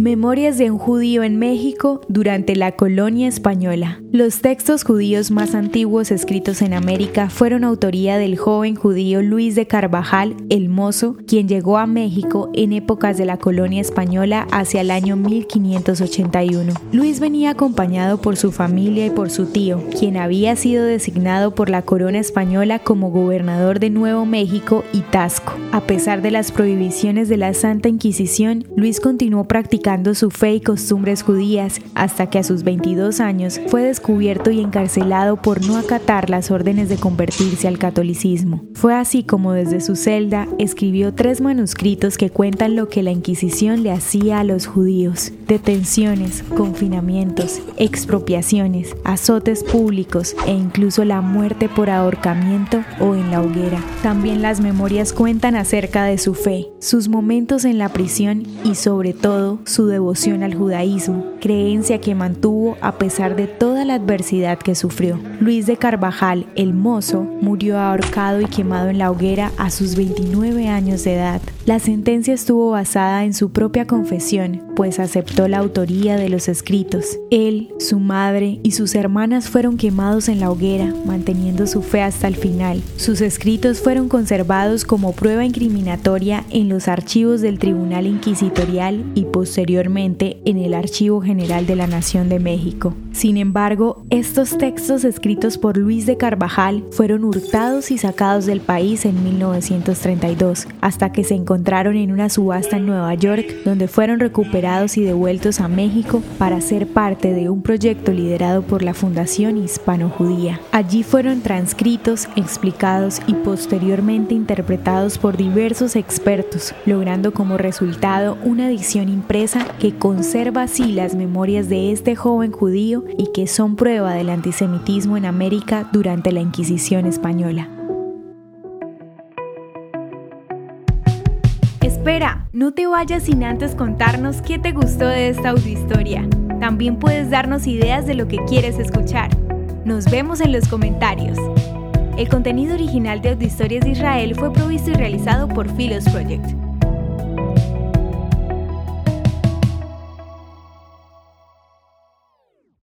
Memorias de un judío en México durante la colonia española. Los textos judíos más antiguos escritos en América fueron autoría del joven judío Luis de Carvajal, el Mozo, quien llegó a México en épocas de la colonia española hacia el año 1581. Luis venía acompañado por su familia y por su tío, quien había sido designado por la corona española como gobernador de Nuevo México y Tasco. A pesar de las prohibiciones de la Santa Inquisición, Luis continuó practicando su fe y costumbres judías hasta que a sus 22 años fue descubierto y encarcelado por no acatar las órdenes de convertirse al catolicismo. Fue así como desde su celda escribió tres manuscritos que cuentan lo que la Inquisición le hacía a los judíos. Detenciones, confinamientos, expropiaciones, azotes públicos e incluso la muerte por ahorcamiento o en la hoguera. También las memorias cuentan acerca de su fe, sus momentos en la prisión y sobre todo su devoción al judaísmo, creencia que mantuvo a pesar de toda la adversidad que sufrió. Luis de Carvajal, el mozo, murió ahorcado y quemado en la hoguera a sus 29 años de edad. La sentencia estuvo basada en su propia confesión, pues aceptó la autoría de los escritos. Él, su madre y sus hermanas fueron quemados en la hoguera, manteniendo su fe hasta el final. Sus escritos fueron conservados como prueba incriminatoria en los archivos del Tribunal Inquisitorial y posteriormente en el Archivo General de la Nación de México. Sin embargo, estos textos escritos por Luis de Carvajal fueron hurtados y sacados del país en 1932, hasta que se encontraron en una subasta en Nueva York, donde fueron recuperados y devueltos a México para ser parte de un proyecto liderado por la Fundación Hispano-Judía. Allí fueron transcritos, explicados y posteriormente interpretados por diversos expertos, logrando como resultado una edición impresa que conserva así las memorias de este joven judío y que son prueba del antisemitismo en América durante la Inquisición española. Espera, no te vayas sin antes contarnos qué te gustó de esta audiohistoria. También puedes darnos ideas de lo que quieres escuchar. Nos vemos en los comentarios. El contenido original de Audiohistorias de Israel fue provisto y realizado por Philos Project.